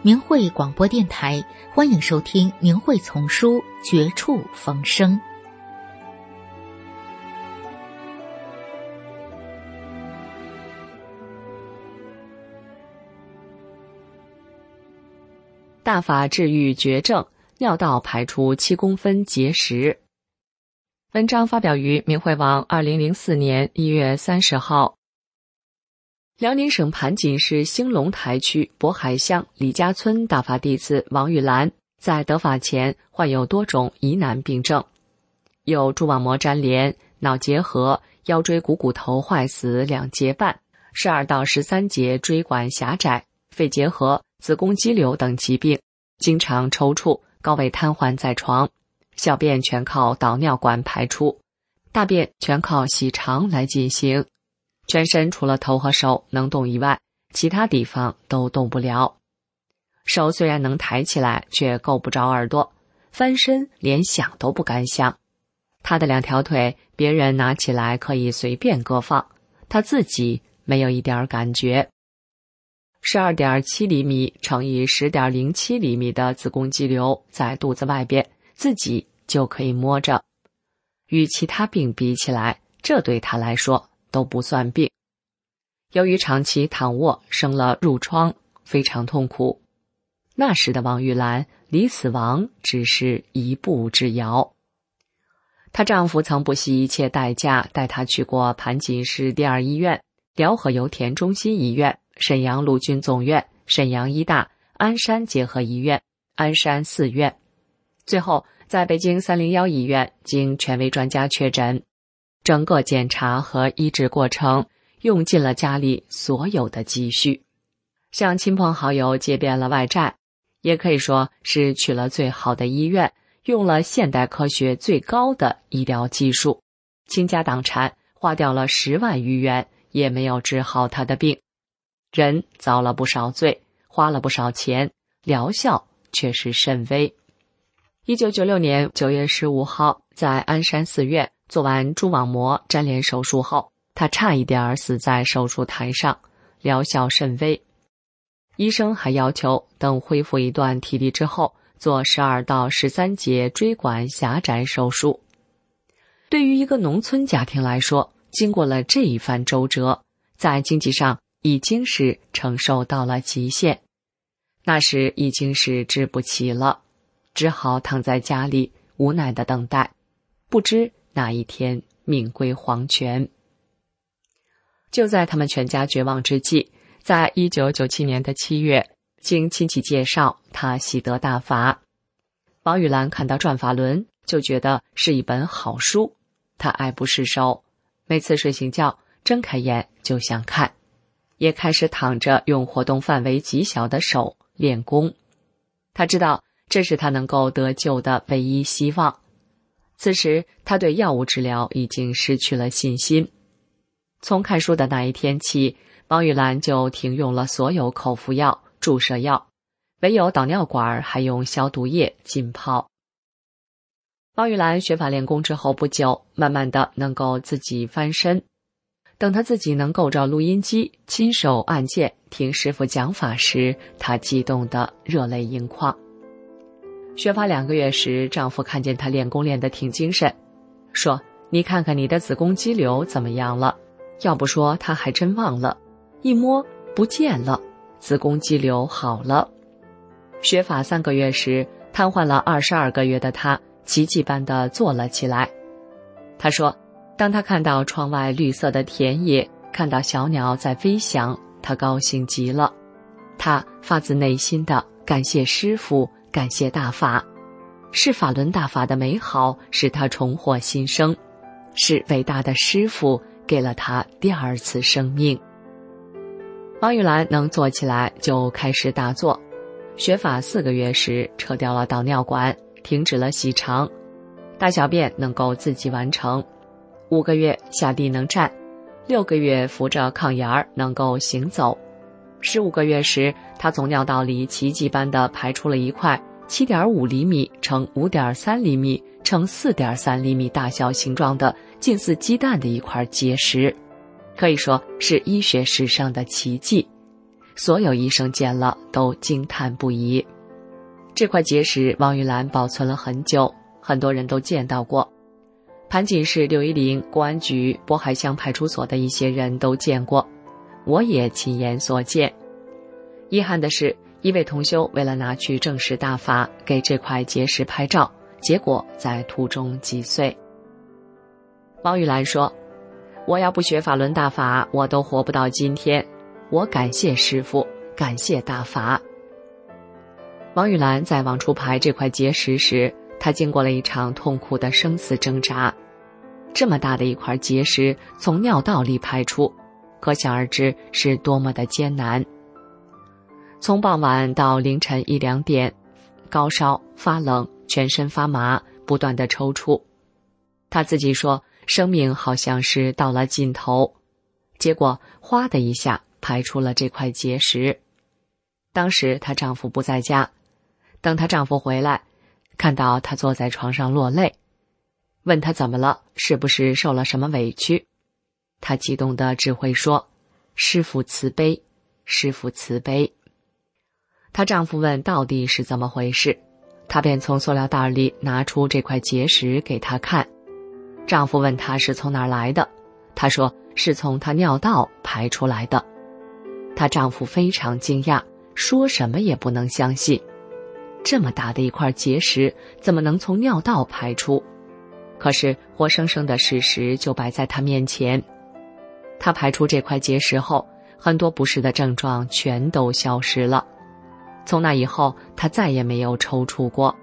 明慧广播电台，欢迎收听《明慧丛书·绝处逢生》。大法治愈绝症，尿道排出七公分结石。文章发表于明慧网，二零零四年一月三十号。辽宁省盘锦市兴隆台区渤海乡李家村大法弟子王玉兰，在得法前患有多种疑难病症，有蛛网膜粘连、脑结核、腰椎股骨头坏死两节半、十二到十三节椎管狭窄、肺结核、子宫肌瘤等疾病，经常抽搐、高位瘫痪在床，小便全靠导尿管排出，大便全靠洗肠来进行。全身除了头和手能动以外，其他地方都动不了。手虽然能抬起来，却够不着耳朵，翻身连想都不敢想。他的两条腿，别人拿起来可以随便搁放，他自己没有一点感觉。十二点七厘米乘以十点零七厘米的子宫肌瘤在肚子外边，自己就可以摸着。与其他病比起来，这对他来说。都不算病，由于长期躺卧生了褥疮，非常痛苦。那时的王玉兰离死亡只是一步之遥。她丈夫曾不惜一切代价带她去过盘锦市第二医院、辽河油田中心医院、沈阳陆军总院、沈阳医大、鞍山结合医院、鞍山四院，最后在北京三零幺医院，经权威专家确诊。整个检查和医治过程用尽了家里所有的积蓄，向亲朋好友借遍了外债，也可以说是去了最好的医院，用了现代科学最高的医疗技术，倾家荡产，花掉了十万余元，也没有治好他的病。人遭了不少罪，花了不少钱，疗效却是甚微。一九九六年九月十五号，在鞍山寺院。做完蛛网膜粘连手术后，他差一点死在手术台上，疗效甚微。医生还要求等恢复一段体力之后，做十二到十三节椎管狭窄手术。对于一个农村家庭来说，经过了这一番周折，在经济上已经是承受到了极限，那时已经是治不起了，只好躺在家里无奈的等待，不知。哪一天，命归黄泉。就在他们全家绝望之际，在一九九七年的七月，经亲戚介绍，他喜得大法。王玉兰看到《转法轮》，就觉得是一本好书，他爱不释手。每次睡醒觉，睁开眼就想看，也开始躺着用活动范围极小的手练功。他知道这是他能够得救的唯一希望。此时，他对药物治疗已经失去了信心。从看书的那一天起，王玉兰就停用了所有口服药、注射药，唯有导尿管还用消毒液浸泡。王玉兰学法练功之后不久，慢慢的能够自己翻身。等他自己能够着录音机，亲手按键听师傅讲法时，他激动的热泪盈眶。学法两个月时，丈夫看见她练功练得挺精神，说：“你看看你的子宫肌瘤怎么样了？”要不说他还真忘了，一摸不见了，子宫肌瘤好了。学法三个月时，瘫痪了二十二个月的她奇迹般的坐了起来。她说：“当她看到窗外绿色的田野，看到小鸟在飞翔，她高兴极了。她发自内心的感谢师傅。”感谢大法，是法轮大法的美好使他重获新生，是伟大的师傅给了他第二次生命。王玉兰能坐起来，就开始打坐。学法四个月时，撤掉了导尿管，停止了洗肠，大小便能够自己完成。五个月下地能站，六个月扶着炕沿儿能够行走。十五个月时，他从尿道里奇迹般的排出了一块七点五厘米乘五点三厘米乘四点三厘米大小形状的近似鸡蛋的一块结石，可以说是医学史上的奇迹。所有医生见了都惊叹不已。这块结石，王玉兰保存了很久，很多人都见到过。盘锦市六一零公安局渤海乡派出所的一些人都见过。我也亲眼所见。遗憾的是，一位同修为了拿去正式大法，给这块结石拍照，结果在途中击碎。王玉兰说：“我要不学法轮大法，我都活不到今天。我感谢师傅，感谢大法。”王玉兰在往出排这块结石时，她经过了一场痛苦的生死挣扎。这么大的一块结石从尿道里排出。可想而知是多么的艰难。从傍晚到凌晨一两点，高烧、发冷、全身发麻，不断的抽搐。他自己说，生命好像是到了尽头。结果，哗的一下排出了这块结石。当时她丈夫不在家，等她丈夫回来，看到她坐在床上落泪，问她怎么了，是不是受了什么委屈？她激动的只会说：“师傅慈悲，师傅慈悲。”她丈夫问到底是怎么回事，她便从塑料袋里拿出这块结石给他看。丈夫问她是从哪儿来的，她说是从她尿道排出来的。她丈夫非常惊讶，说什么也不能相信，这么大的一块结石怎么能从尿道排出？可是活生生的事实就摆在他面前。他排出这块结石后，很多不适的症状全都消失了。从那以后，他再也没有抽搐过。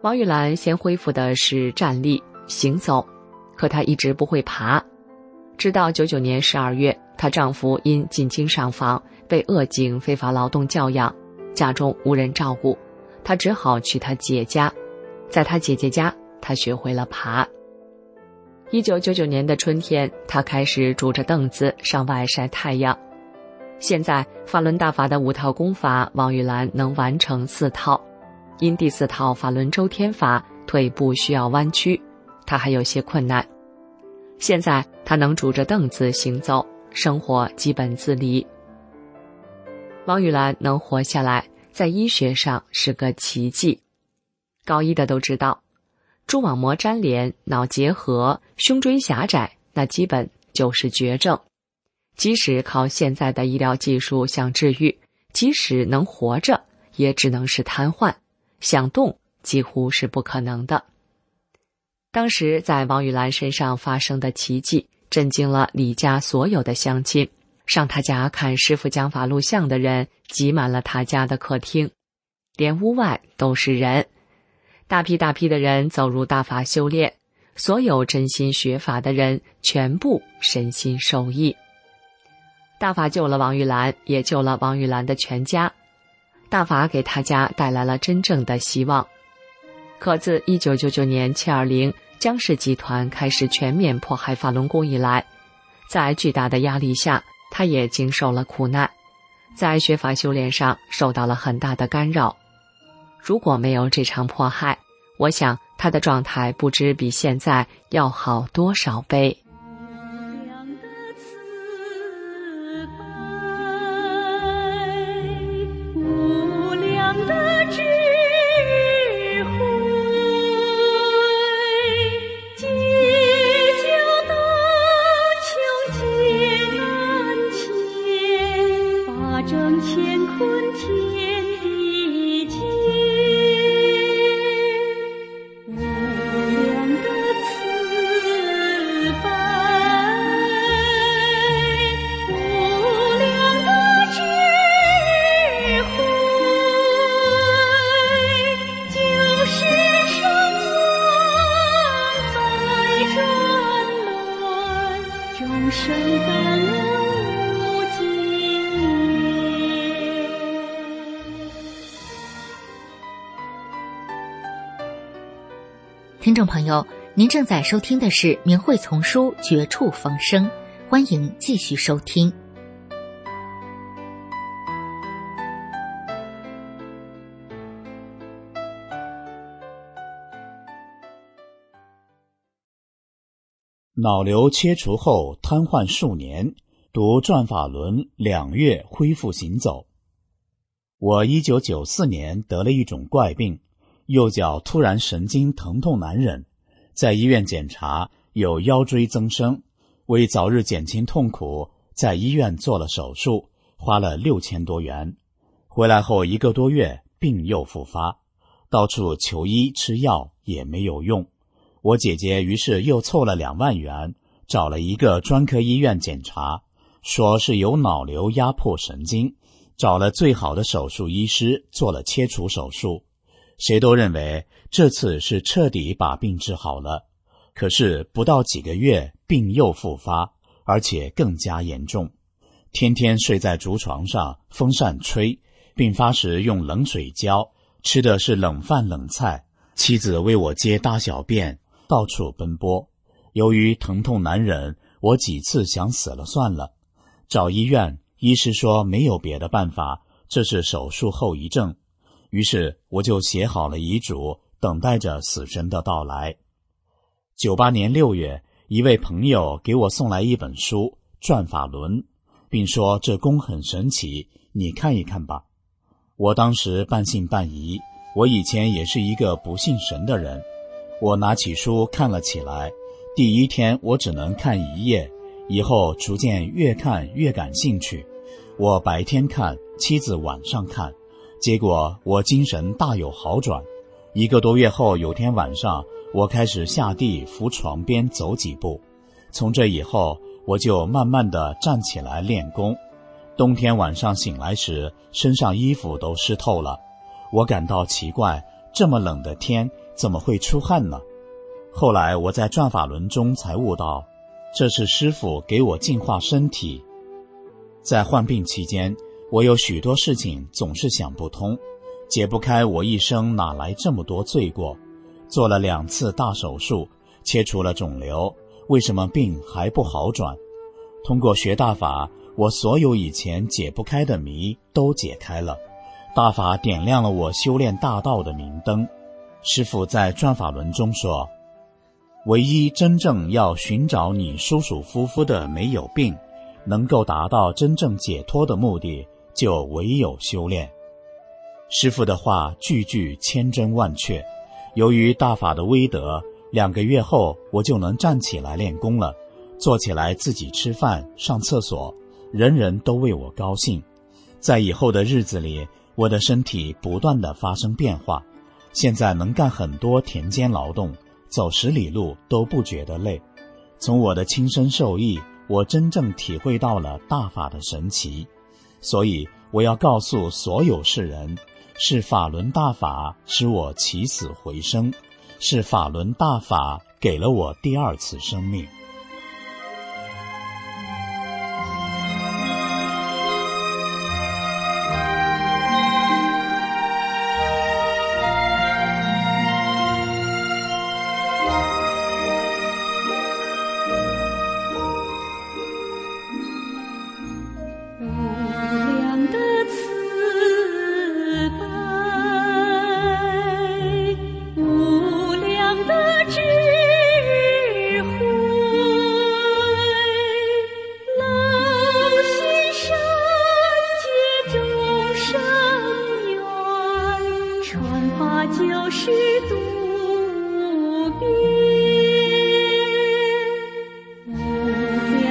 王玉兰先恢复的是站立行走，可她一直不会爬。直到九九年十二月，她丈夫因进京上访，被恶警非法劳动教养，家中无人照顾，她只好去她姐家。在她姐姐家，她学会了爬。一九九九年的春天，他开始拄着凳子上外晒太阳。现在法轮大法的五套功法，王玉兰能完成四套。因第四套法轮周天法腿部需要弯曲，他还有些困难。现在他能拄着凳子行走，生活基本自理。王玉兰能活下来，在医学上是个奇迹。高一的都知道。蛛网膜粘连、脑结核、胸椎狭窄，那基本就是绝症。即使靠现在的医疗技术想治愈，即使能活着，也只能是瘫痪，想动几乎是不可能的。当时在王玉兰身上发生的奇迹，震惊了李家所有的乡亲。上他家看师傅讲法录像的人挤满了他家的客厅，连屋外都是人。大批大批的人走入大法修炼，所有真心学法的人全部身心受益。大法救了王玉兰，也救了王玉兰的全家。大法给他家带来了真正的希望。可自一九九九年七二零江氏集团开始全面迫害法轮功以来，在巨大的压力下，他也经受了苦难，在学法修炼上受到了很大的干扰。如果没有这场迫害，我想他的状态不知比现在要好多少倍。听众朋友，您正在收听的是《明慧丛书》《绝处逢生》，欢迎继续收听。脑瘤切除后瘫痪数年，读转法轮两月恢复行走。我一九九四年得了一种怪病，右脚突然神经疼痛难忍，在医院检查有腰椎增生，为早日减轻痛苦，在医院做了手术，花了六千多元。回来后一个多月，病又复发，到处求医吃药也没有用。我姐姐于是又凑了两万元，找了一个专科医院检查，说是有脑瘤压迫神经，找了最好的手术医师做了切除手术，谁都认为这次是彻底把病治好了。可是不到几个月，病又复发，而且更加严重，天天睡在竹床上，风扇吹，病发时用冷水浇，吃的是冷饭冷菜，妻子为我接大小便。到处奔波，由于疼痛难忍，我几次想死了算了。找医院，医师说没有别的办法，这是手术后遗症。于是我就写好了遗嘱，等待着死神的到来。九八年六月，一位朋友给我送来一本书《转法轮》，并说这功很神奇，你看一看吧。我当时半信半疑，我以前也是一个不信神的人。我拿起书看了起来，第一天我只能看一页，以后逐渐越看越感兴趣。我白天看，妻子晚上看，结果我精神大有好转。一个多月后，有天晚上，我开始下地扶床边走几步。从这以后，我就慢慢的站起来练功。冬天晚上醒来时，身上衣服都湿透了，我感到奇怪，这么冷的天。怎么会出汗呢？后来我在转法轮中才悟到，这是师傅给我净化身体。在患病期间，我有许多事情总是想不通，解不开我一生哪来这么多罪过。做了两次大手术，切除了肿瘤，为什么病还不好转？通过学大法，我所有以前解不开的谜都解开了。大法点亮了我修炼大道的明灯。师傅在转法轮中说：“唯一真正要寻找你舒舒服服的没有病，能够达到真正解脱的目的，就唯有修炼。”师傅的话句句千真万确。由于大法的威德，两个月后我就能站起来练功了，坐起来自己吃饭、上厕所，人人都为我高兴。在以后的日子里，我的身体不断的发生变化。现在能干很多田间劳动，走十里路都不觉得累。从我的亲身受益，我真正体会到了大法的神奇。所以我要告诉所有世人：是法轮大法使我起死回生，是法轮大法给了我第二次生命。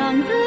样子。